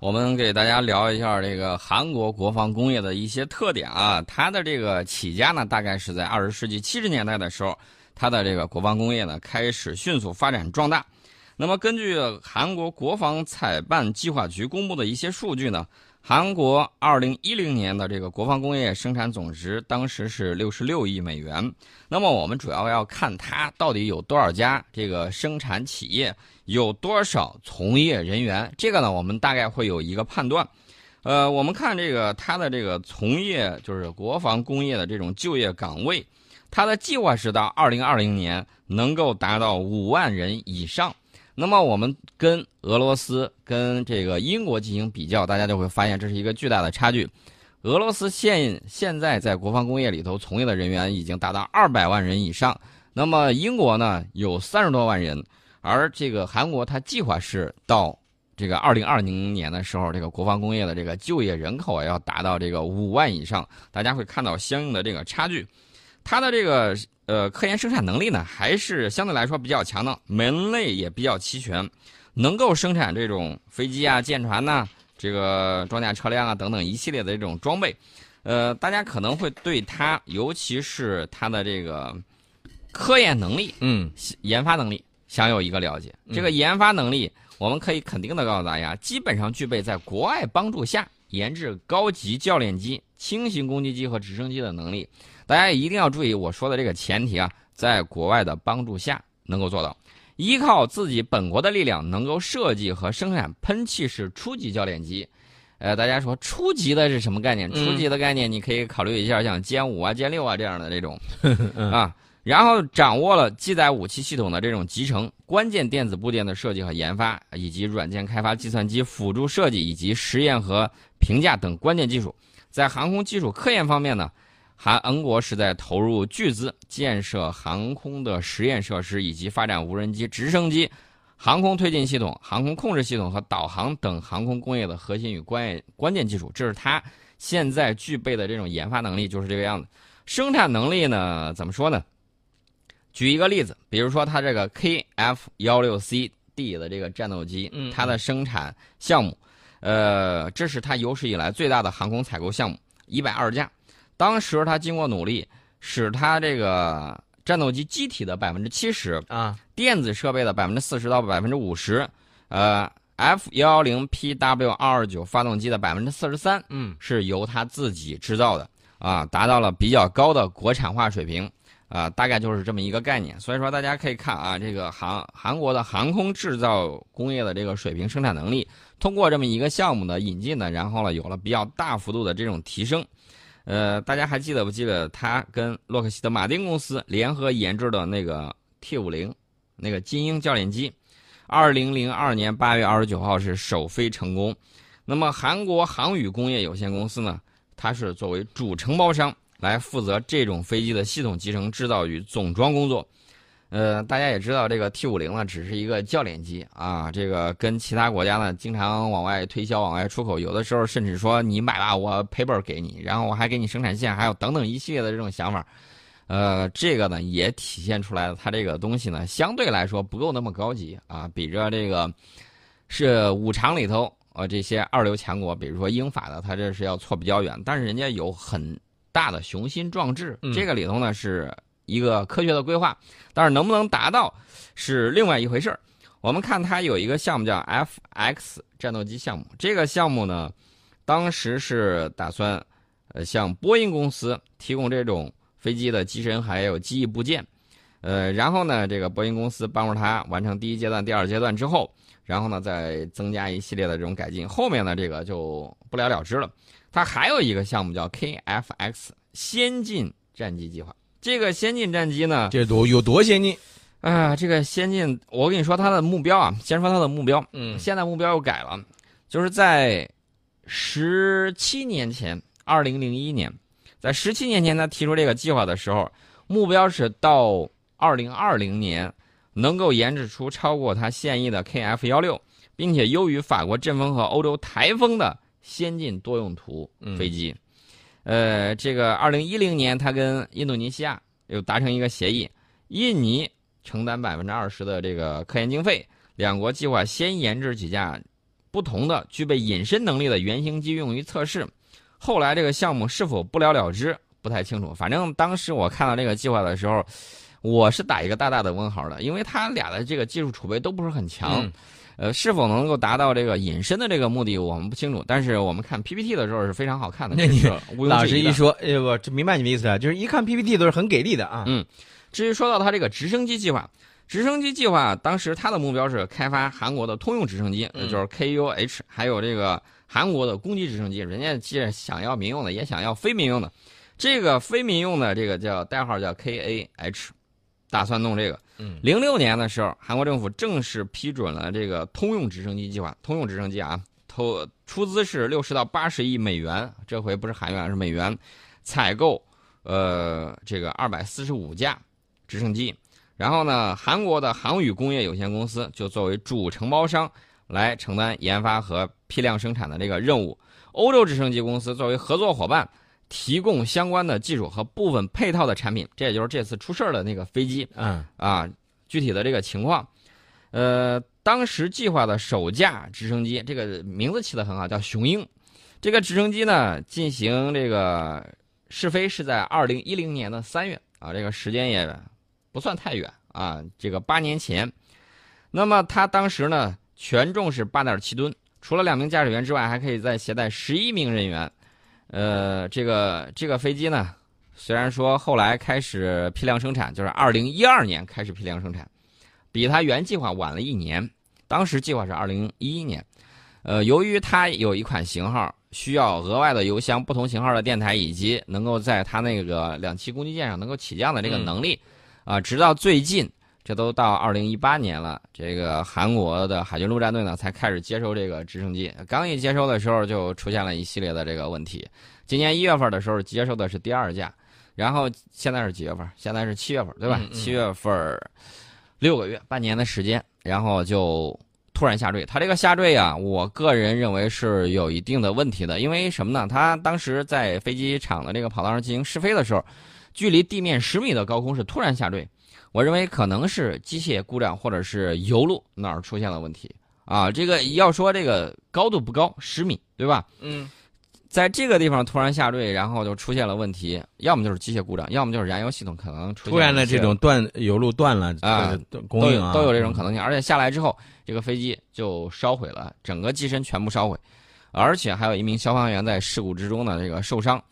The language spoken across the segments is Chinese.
我们给大家聊一下这个韩国国防工业的一些特点啊。它的这个起家呢，大概是在二十世纪七十年代的时候，它的这个国防工业呢开始迅速发展壮大。那么，根据韩国国防采办计划局公布的一些数据呢，韩国二零一零年的这个国防工业生产总值当时是六十六亿美元。那么，我们主要要看它到底有多少家这个生产企业。有多少从业人员？这个呢，我们大概会有一个判断。呃，我们看这个它的这个从业，就是国防工业的这种就业岗位，它的计划是到二零二零年能够达到五万人以上。那么我们跟俄罗斯、跟这个英国进行比较，大家就会发现这是一个巨大的差距。俄罗斯现现在在国防工业里头从业的人员已经达到二百万人以上，那么英国呢有三十多万人。而这个韩国，它计划是到这个二零二零年的时候，这个国防工业的这个就业人口要达到这个五万以上。大家会看到相应的这个差距。它的这个呃科研生产能力呢，还是相对来说比较强的，门类也比较齐全，能够生产这种飞机啊、舰船呐、这个装甲车辆啊等等一系列的这种装备。呃，大家可能会对它，尤其是它的这个科研能力、嗯研发能力。享有一个了解，这个研发能力，我们可以肯定的告诉大家，基本上具备在国外帮助下研制高级教练机、轻型攻击机和直升机的能力。大家一定要注意我说的这个前提啊，在国外的帮助下能够做到，依靠自己本国的力量能够设计和生产喷气式初级教练机。呃，大家说初级的是什么概念？初级的概念你可以考虑一下，像歼五啊、歼六啊这样的这种 啊。然后掌握了机载武器系统的这种集成、关键电子部件的设计和研发，以及软件开发、计算机辅助设计以及实验和评价等关键技术。在航空技术科研方面呢，韩恩国是在投入巨资建设航空的实验设施，以及发展无人机、直升机、航空推进系统、航空控制系统和导航等航空工业的核心与关关键技术。这是它现在具备的这种研发能力，就是这个样子。生产能力呢，怎么说呢？举一个例子，比如说它这个 KF 幺六 C D 的这个战斗机，它的生产项目，呃，这是他有史以来最大的航空采购项目，一百二十架。当时他经过努力，使他这个战斗机机体的百分之七十啊，电子设备的百分之四十到百分之五十，呃，F 幺幺零 PW 二二九发动机的百分之四十三，嗯，是由他自己制造的，啊，达到了比较高的国产化水平。啊，大概就是这么一个概念，所以说大家可以看啊，这个韩韩国的航空制造工业的这个水平生产能力，通过这么一个项目的引进呢，然后呢有了比较大幅度的这种提升。呃，大家还记得不记得他跟洛克希德马丁公司联合研制的那个 T 五零那个精英教练机，二零零二年八月二十九号是首飞成功。那么韩国航宇工业有限公司呢，它是作为主承包商。来负责这种飞机的系统集成、制造与总装工作。呃，大家也知道，这个 T 五零呢，只是一个教练机啊。这个跟其他国家呢，经常往外推销、往外出口，有的时候甚至说你买吧，我赔本给你，然后我还给你生产线，还有等等一系列的这种想法。呃，这个呢，也体现出来了，它这个东西呢，相对来说不够那么高级啊，比着这个是五常里头呃这些二流强国，比如说英法的，它这是要错比较远，但是人家有很。大的雄心壮志，这个里头呢是一个科学的规划，但是能不能达到是另外一回事儿。我们看它有一个项目叫 FX 战斗机项目，这个项目呢，当时是打算呃向波音公司提供这种飞机的机身还有机翼部件，呃，然后呢，这个波音公司帮助他完成第一阶段、第二阶段之后，然后呢再增加一系列的这种改进，后面呢这个就不了了之了。它还有一个项目叫 KFX 先进战机计划。这个先进战机呢，这多有多先进？啊，这个先进，我跟你说它的目标啊，先说它的目标。嗯，现在目标又改了，就是在十七年前，二零零一年，在十七年前他提出这个计划的时候，目标是到二零二零年能够研制出超过它现役的 KF 幺六，并且优于法国阵风和欧洲台风的。先进多用途飞机，呃，这个二零一零年，他跟印度尼西亚又达成一个协议，印尼承担百分之二十的这个科研经费，两国计划先研制几架不同的具备隐身能力的原型机用于测试。后来这个项目是否不了了之，不太清楚。反正当时我看到这个计划的时候，我是打一个大大的问号的，因为他俩的这个技术储备都不是很强。呃，是否能够达到这个隐身的这个目的，我们不清楚。但是我们看 PPT 的时候是非常好看的。那你老师一说，哎，我这明白你的意思了，就是一看 PPT 都是很给力的啊。嗯，至于说到他这个直升机计划，直升机计划当时他的目标是开发韩国的通用直升机，就是 KUH，还有这个韩国的攻击直升机。人家既然想要民用的，也想要非民用的。这个非民用的这个叫代号叫 KAH。打算弄这个。嗯，零六年的时候，韩国政府正式批准了这个通用直升机计划。通用直升机啊，投出资是六十到八十亿美元，这回不是韩元，是美元，采购呃这个二百四十五架直升机。然后呢，韩国的航宇工业有限公司就作为主承包商来承担研发和批量生产的这个任务。欧洲直升机公司作为合作伙伴。提供相关的技术和部分配套的产品，这也就是这次出事儿的那个飞机。嗯啊，具体的这个情况，呃，当时计划的首架直升机，这个名字起得很好，叫“雄鹰”。这个直升机呢，进行这个试飞是在二零一零年的三月啊，这个时间也不算太远啊，这个八年前。那么它当时呢，全重是八点七吨，除了两名驾驶员之外，还可以再携带十一名人员。呃，这个这个飞机呢，虽然说后来开始批量生产，就是二零一二年开始批量生产，比它原计划晚了一年。当时计划是二零一一年。呃，由于它有一款型号需要额外的油箱、不同型号的电台，以及能够在它那个两栖攻击舰上能够起降的这个能力，啊，直到最近。这都到二零一八年了，这个韩国的海军陆战队呢才开始接收这个直升机。刚一接收的时候就出现了一系列的这个问题。今年一月份的时候接收的是第二架，然后现在是几月份？现在是七月份，对吧？七月份，六个月，半年的时间，然后就突然下坠。它这个下坠啊，我个人认为是有一定的问题的，因为什么呢？它当时在飞机场的这个跑道上进行试飞的时候，距离地面十米的高空是突然下坠。我认为可能是机械故障，或者是油路哪儿出现了问题啊？这个要说这个高度不高，十米，对吧？嗯，在这个地方突然下坠，然后就出现了问题，要么就是机械故障，要么就是燃油系统可能出突然的这种断油路断了啊，供应都有这种可能性。而且下来之后，这个飞机就烧毁了，整个机身全部烧毁，而且还有一名消防员在事故之中呢这个受伤。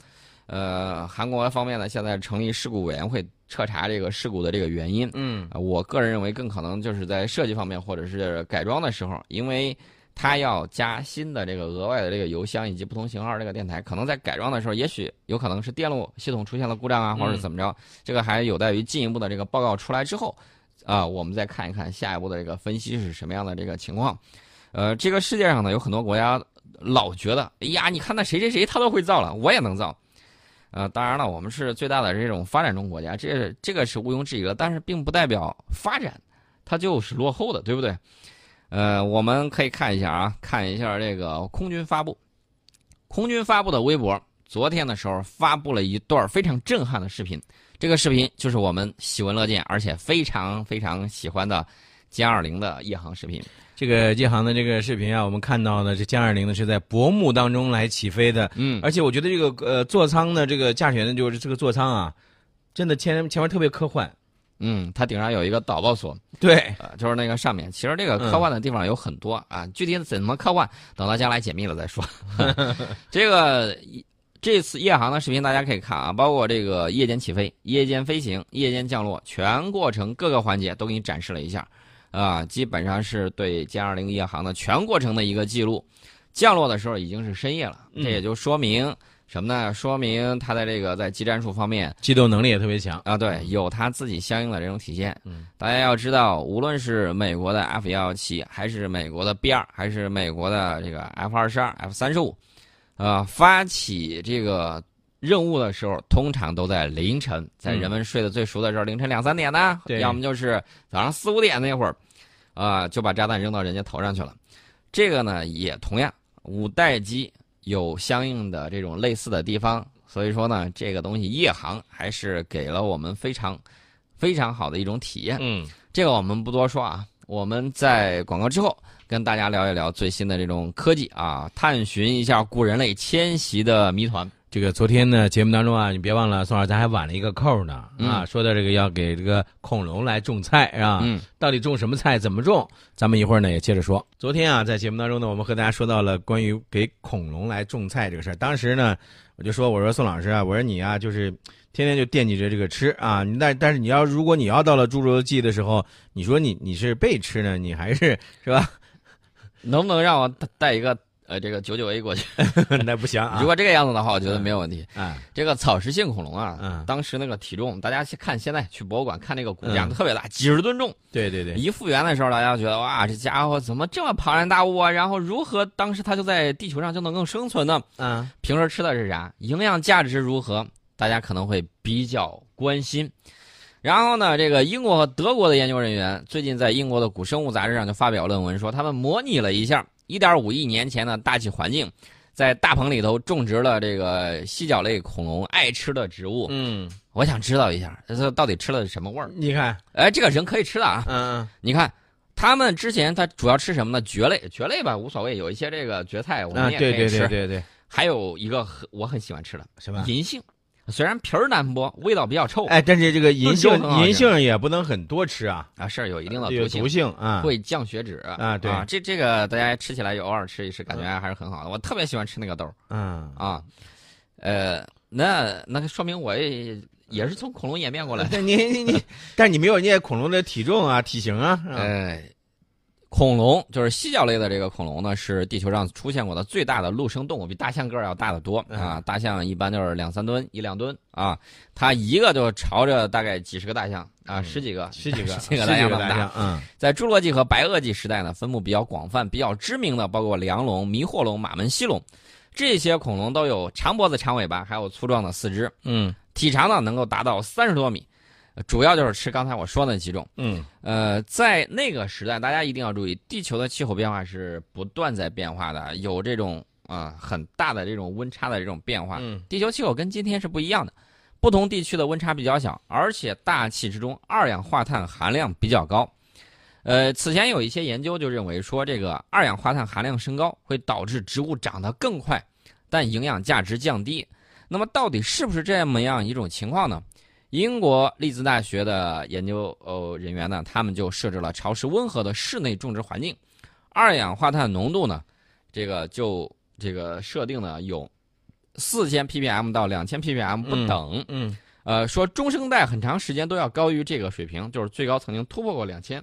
呃，韩国方面呢现在成立事故委员会。彻查这个事故的这个原因，嗯，我个人认为更可能就是在设计方面或者是改装的时候，因为它要加新的这个额外的这个油箱以及不同型号这个电台，可能在改装的时候，也许有可能是电路系统出现了故障啊，或者怎么着，这个还有待于进一步的这个报告出来之后，啊，我们再看一看下一步的这个分析是什么样的这个情况。呃，这个世界上呢有很多国家老觉得，哎呀，你看那谁谁谁他都会造了，我也能造。呃，当然了，我们是最大的这种发展中国家，这这个是毋庸置疑的。但是并不代表发展它就是落后的，对不对？呃，我们可以看一下啊，看一下这个空军发布，空军发布的微博，昨天的时候发布了一段非常震撼的视频。这个视频就是我们喜闻乐见，而且非常非常喜欢的歼二零的夜航视频。这个借航的这个视频啊，我们看到呢，这歼二零呢是在薄暮当中来起飞的，嗯，而且我觉得这个呃座舱呢这个驾驶员呢就是这个座舱啊，真的前前面特别科幻，嗯，它顶上有一个导爆索，对，呃，就是那个上面，其实这个科幻的地方有很多啊，具体怎么科幻，等到将来解密了再说。这个这次夜航的视频大家可以看啊，包括这个夜间起飞、夜间飞行、夜间降落，全过程各个环节都给你展示了一下。啊，基本上是对歼二零夜航的全过程的一个记录。降落的时候已经是深夜了，这也就说明什么呢？说明它的这个在技战术方面机动能力也特别强啊。对，有它自己相应的这种体现。嗯，大家要知道，无论是美国的 F 幺幺七，还是美国的 B 二，还是美国的这个 F 二十二、F 三十五，呃，发起这个任务的时候，通常都在凌晨，在人们睡得最熟的时候，凌晨两三点呢，要么就是早上四五点那会儿。啊，就把炸弹扔到人家头上去了。这个呢，也同样，五代机有相应的这种类似的地方。所以说呢，这个东西夜航还是给了我们非常非常好的一种体验。嗯，这个我们不多说啊。我们在广告之后跟大家聊一聊最新的这种科技啊，探寻一下古人类迁徙的谜团。这个昨天呢节目当中啊，你别忘了，宋老师咱还挽了一个扣呢啊，嗯说到这个要给这个恐龙来种菜是吧？嗯，到底种什么菜，怎么种？咱们一会儿呢也接着说。昨天啊，在节目当中呢，我们和大家说到了关于给恐龙来种菜这个事儿。当时呢，我就说，我说宋老师啊，我说你啊，就是天天就惦记着这个吃啊，你但但是你要如果你要到了侏罗纪的时候，你说你你是被吃呢，你还是是吧？能不能让我带带一个呃这个九九 A 过去？那不行啊。如果这个样子的话，我觉得没有问题。啊，这个草食性恐龙啊，嗯当时那个体重，大家去看现在去博物馆看那个骨架嗯特别大，几十吨重。对对对，一复原的时候，大家觉得哇，这家伙怎么这么庞然大物啊？然后如何当时它就在地球上就能够生存呢？嗯，平时吃的是啥？营养价值如何？大家可能会比较关心。然后呢，这个英国和德国的研究人员最近在英国的古生物杂志上就发表论文说，他们模拟了一下1.5亿年前的大气环境，在大棚里头种植了这个犀角类恐龙爱吃的植物。嗯，我想知道一下，它到底吃了什么味儿？你看，哎，这个人可以吃的啊。嗯你看，他们之前他主要吃什么呢？蕨类，蕨类吧无所谓，有一些这个蕨菜我啊，们也可以吃。对对对对对，还有一个很我很喜欢吃的什么？银杏，虽然皮儿难剥，味道比较臭，哎，但是这个银杏银杏也不能很多吃啊，啊是有一定的毒性毒，性啊。会降血脂啊对这这个大家吃起来也偶尔吃一吃，感觉还是很好的。我特别喜欢吃那个豆儿嗯，啊，呃，那那个说明我也也是从恐龙演变过来的。你你你，但你没有人家恐龙的体重啊、体型啊。啊呃，恐龙就是犀角类的这个恐龙呢，是地球上出现过的最大的陆生动物，比大象个儿要大得多嗯啊。大象一般就是两三吨、一两吨啊，它一个就朝着大概几十个大象啊，嗯十几个、十几个，十几个大象那么大。嗯在侏罗纪和白垩纪时代呢，分布比较广泛，比较知名的包括梁龙、迷惑龙、马门溪龙，这些恐龙都有长脖子、长尾巴，还有粗壮的四肢，嗯体长呢能够达到三十多米。呃主要就是吃刚才我说的那几种。嗯呃，在那个时代，大家一定要注意，地球的气候变化是不断在变化的，有这种啊、很大的这种温差的这种变化。嗯地球气候跟今天是不一样的，不同地区的温差比较小，而且大气之中二氧化碳含量比较高。呃，此前有一些研究就认为说，这个二氧化碳含量升高会导致植物长得更快，但营养价值降低。那么到底是不是这么样一种情况呢？英国利兹大学的研究呃人员呢，他们就设置了潮湿温和的室内种植环境，二氧化碳浓度呢，这个就这个设定呢有四千 ppm 到两千 ppm 不等。嗯呃，说中生代很长时间都要高于这个水平，就是最高曾经突破过两千。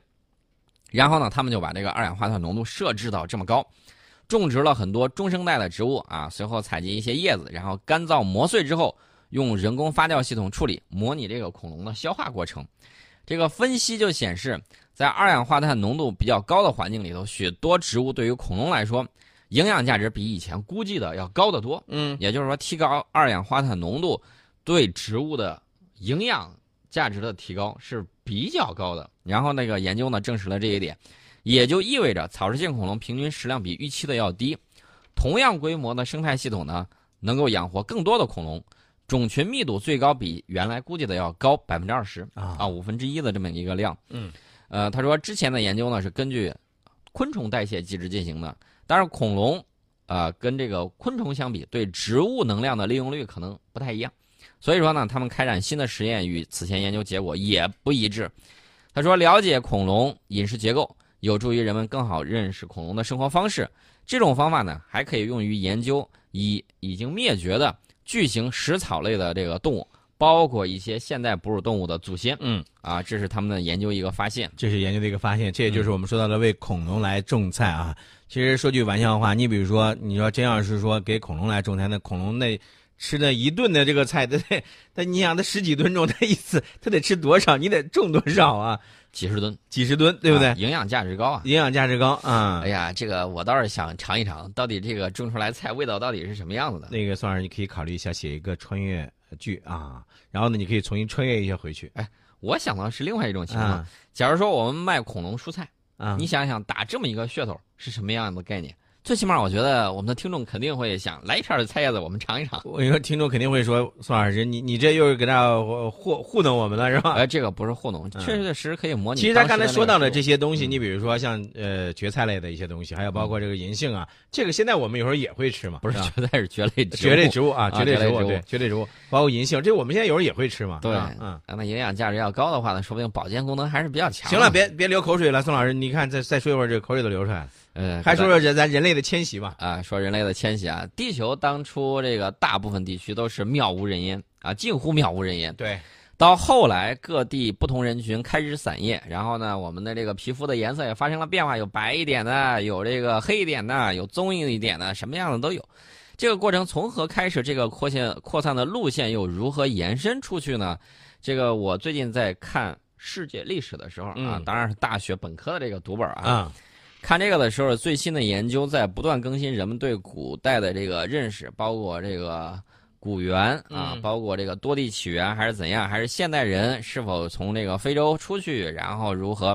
然后呢，他们就把这个二氧化碳浓度设置到这么高，种植了很多中生代的植物啊，随后采集一些叶子，然后干燥磨碎之后，用人工发酵系统处理，模拟这个恐龙的消化过程。这个分析就显示，在二氧化碳浓度比较高的环境里头，许多植物对于恐龙来说，营养价值比以前估计的要高得多。嗯也就是说，提高二氧化碳浓度对植物的营养价值的提高是比较高的。然后那个研究呢证实了这一点，也就意味着草食性恐龙平均食量比预期的要低。同样规模的生态系统呢，能够养活更多的恐龙，种群密度最高比原来估计的要高百分之二十啊啊，五分之一的这么一个量。嗯，呃，他说之前的研究呢是根据昆虫代谢机制进行的，但是恐龙啊、跟这个昆虫相比，对植物能量的利用率可能不太一样，所以说呢，他们开展新的实验与此前研究结果也不一致。他说，了解恐龙饮食结构有助于人们更好认识恐龙的生活方式。这种方法呢，还可以用于研究已已经灭绝的巨型食草类的这个动物，包括一些现代哺乳动物的祖先。嗯，啊，这是他们的研究一个发现。这是研究的一个发现，这也就是我们说到的为恐龙来种菜啊。其实说句玩笑话，你比如说，你说真要是说给恐龙来种菜，那恐龙那吃那一顿的这个菜，它得，他你想他十几吨重，他一次他得吃多少？你得种多少啊？几十吨，几十吨，对不对？啊营养价值高啊！营养价值高啊。哎呀，这个我倒是想尝一尝，到底这个种出来菜味道到底是什么样子的？那个宋老师，你可以考虑一下写一个穿越剧啊，然后呢，你可以重新穿越一下回去哎我想到是另外一种情况。啊假如说我们卖恐龙蔬菜，啊。你想想打这么一个噱头是什么样的概念？最起码我觉得我们的听众肯定会想来一片的菜叶子，我们尝一尝。我跟你说，听众肯定会说，宋老师，你你这又是给他糊糊弄我们了，是吧？哎，这个不是糊弄，确确实实可以模拟。其实他刚才说到的这些东西，你比如说像呃蕨菜类的一些东西，还有包括这个银杏啊，这个现在我们有时候也会吃嘛。不是蕨菜是蕨类蕨类植物啊，蕨类植物对蕨类植物，包括银杏，这我们现在有时候也会吃嘛。对，嗯，那营养价值要高的话呢，说不定保健功能还是比较强。行了，别别流口水了，宋老师，你看再再说一会儿，这口水都流出来了。呃，还说说这咱人类的迁徙吧。啊，说人类的迁徙啊，地球当初这个大部分地区都是渺无人烟啊，近乎渺无人烟。对，到后来各地不同人群开始散叶，然后呢，我们的这个皮肤的颜色也发生了变化，有白一点的，有这个黑一点的，有棕一点的，什么样的都有。这个过程从何开始？这个扩线扩散的路线又如何延伸出去呢？这个我最近在看世界历史的时候啊，当然是大学本科的这个读本啊。看这个的时候，最新的研究在不断更新人们对古代的这个认识，包括这个古猿啊，包括这个多地起源还是怎样，还是现代人是否从这个非洲出去，然后如何，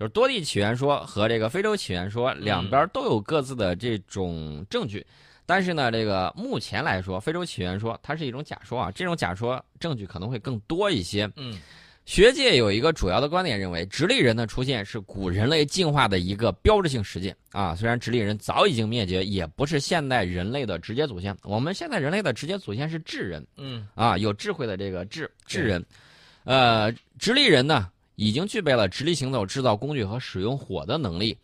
就是多地起源说和这个非洲起源说两边都有各自的这种证据，但是呢，这个目前来说，非洲起源说它是一种假说啊，这种假说证据可能会更多一些。嗯。学界有一个主要的观点，认为直立人的出现是古人类进化的一个标志性事件啊。虽然直立人早已经灭绝，也不是现代人类的直接祖先。我们现在人类的直接祖先是智人，嗯啊，有智慧的这个智智人。呃，直立人呢，已经具备了直立行走、制造工具和使用火的能力，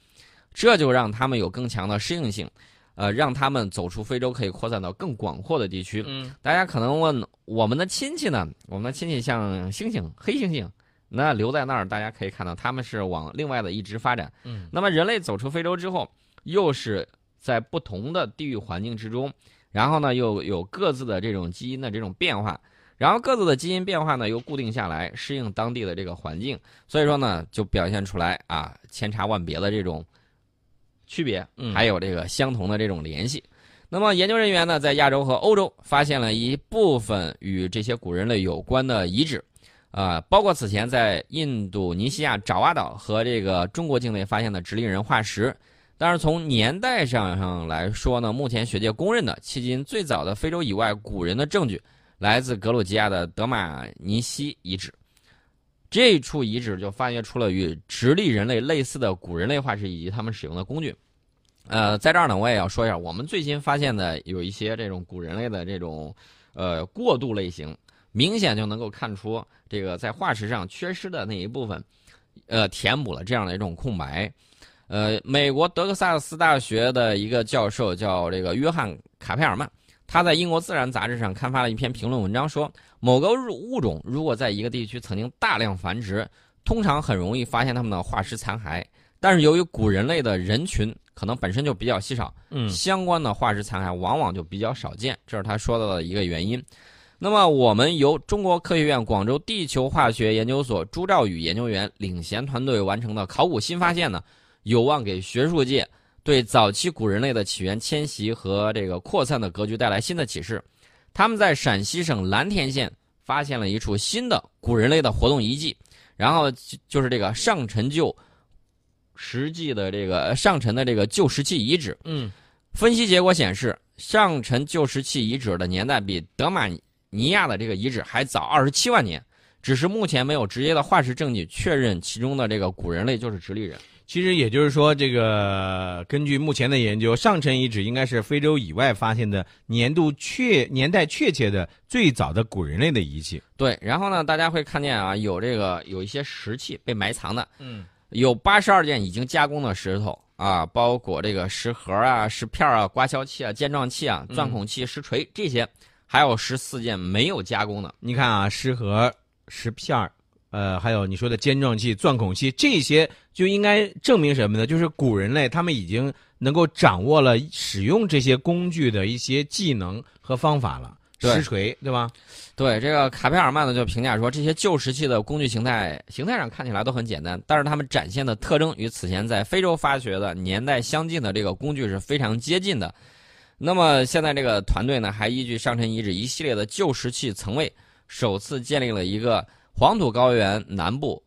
这就让他们有更强的适应性。呃，让他们走出非洲，可以扩散到更广阔的地区。嗯，大家可能问我们的亲戚呢？我们的亲戚像猩猩、黑猩猩，那留在那儿，大家可以看到他们是往另外的一支发展。嗯，那么人类走出非洲之后，又是在不同的地域环境之中，然后呢又有各自的这种基因的这种变化，然后各自的基因变化呢又固定下来，适应当地的这个环境，所以说呢就表现出来啊千差万别的这种。区别，还有这个相同的这种联系。那么研究人员呢，在亚洲和欧洲发现了一部分与这些古人类有关的遗址，啊，包括此前在印度尼西亚爪哇岛和这个中国境内发现的直立人化石。但是从年代上上来说呢，目前学界公认的迄今最早的非洲以外古人的证据，来自格鲁吉亚的德马尼西遗址。这处遗址就发掘出了与直立人类类似的古人类化石以及他们使用的工具。呃，在这儿呢，我也要说一下，我们最新发现的有一些这种古人类的这种呃过渡类型，明显就能够看出这个在化石上缺失的那一部分，呃，填补了这样的一种空白。呃，美国德克萨斯大学的一个教授叫这个约翰卡佩尔曼。他在英国《自然》杂志上刊发了一篇评论文章，说某个物种如果在一个地区曾经大量繁殖，通常很容易发现它们的化石残骸。但是由于古人类的人群可能本身就比较稀少，嗯，相关的化石残骸往往就比较少见，这是他说到的一个原因。那么，我们由中国科学院广州地球化学研究所朱兆宇研究员领衔团队完成的考古新发现呢，有望给学术界。对早期古人类的起源、迁徙和这个扩散的格局带来新的启示。他们在陕西省蓝田县发现了一处新的古人类的活动遗迹，然后就是这个上陈旧石器的这个上陈的这个旧石器遗址。嗯，分析结果显示，上陈旧石器遗址的年代比德玛尼亚的这个遗址还早二十七万年，只是目前没有直接的化石证据确认其中的这个古人类就是直立人。其实也就是说，这个根据目前的研究，上层遗址应该是非洲以外发现的年度确年代确切的最早的古人类的遗迹。对，然后呢，大家会看见啊，有这个有一些石器被埋藏的，嗯，有八十二件已经加工的石头啊，包括这个石盒啊、石片啊、刮削器啊、尖状器啊、钻孔器、石锤这些，还有十四件没有加工的。你看啊，石盒、石片儿。呃，还有你说的尖状器、钻孔器，这些就应该证明什么呢？就是古人类他们已经能够掌握了使用这些工具的一些技能和方法了。石锤，对吧？对，这个卡佩尔曼呢就评价说，这些旧石器的工具形态形态上看起来都很简单，但是它们展现的特征与此前在非洲发掘的年代相近的这个工具是非常接近的。那么现在这个团队呢，还依据上陈遗址一系列的旧石器层位，首次建立了一个。黄土高原南部，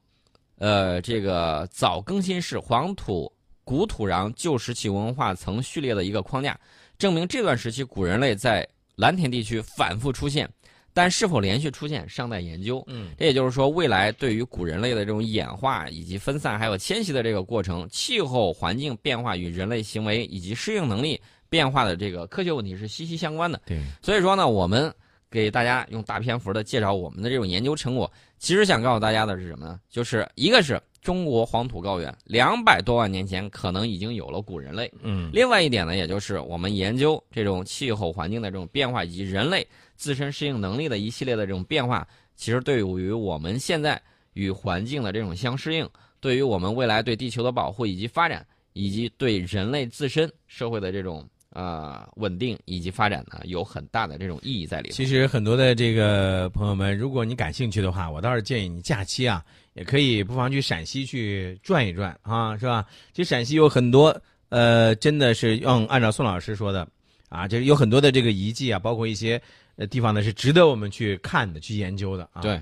呃，这个早更新世黄土古土壤旧石器文化层序列的一个框架，证明这段时期古人类在蓝田地区反复出现，但是否连续出现尚待研究。嗯，这也就是说，未来对于古人类的这种演化以及分散还有迁徙的这个过程，气候环境变化与人类行为以及适应能力变化的这个科学问题是息息相关的。对，所以说呢，我们给大家用大篇幅的介绍我们的这种研究成果，其实想告诉大家的是什么呢？就是一个是中国黄土高原两百多万年前可能已经有了古人类，嗯，另外一点呢，也就是我们研究这种气候环境的这种变化以及人类自身适应能力的一系列的这种变化，其实对于我们现在与环境的这种相适应，对于我们未来对地球的保护以及发展，以及对人类自身社会的这种呃稳定以及发展呢，有很大的这种意义在里面。其实很多的这个朋友们，如果你感兴趣的话，我倒是建议你假期啊，也可以不妨去陕西去转一转啊，是吧？其实陕西有很多呃，真的是用按照宋老师说的啊，就是有很多的这个遗迹啊，包括一些呃地方呢是值得我们去看的、去研究的啊。对。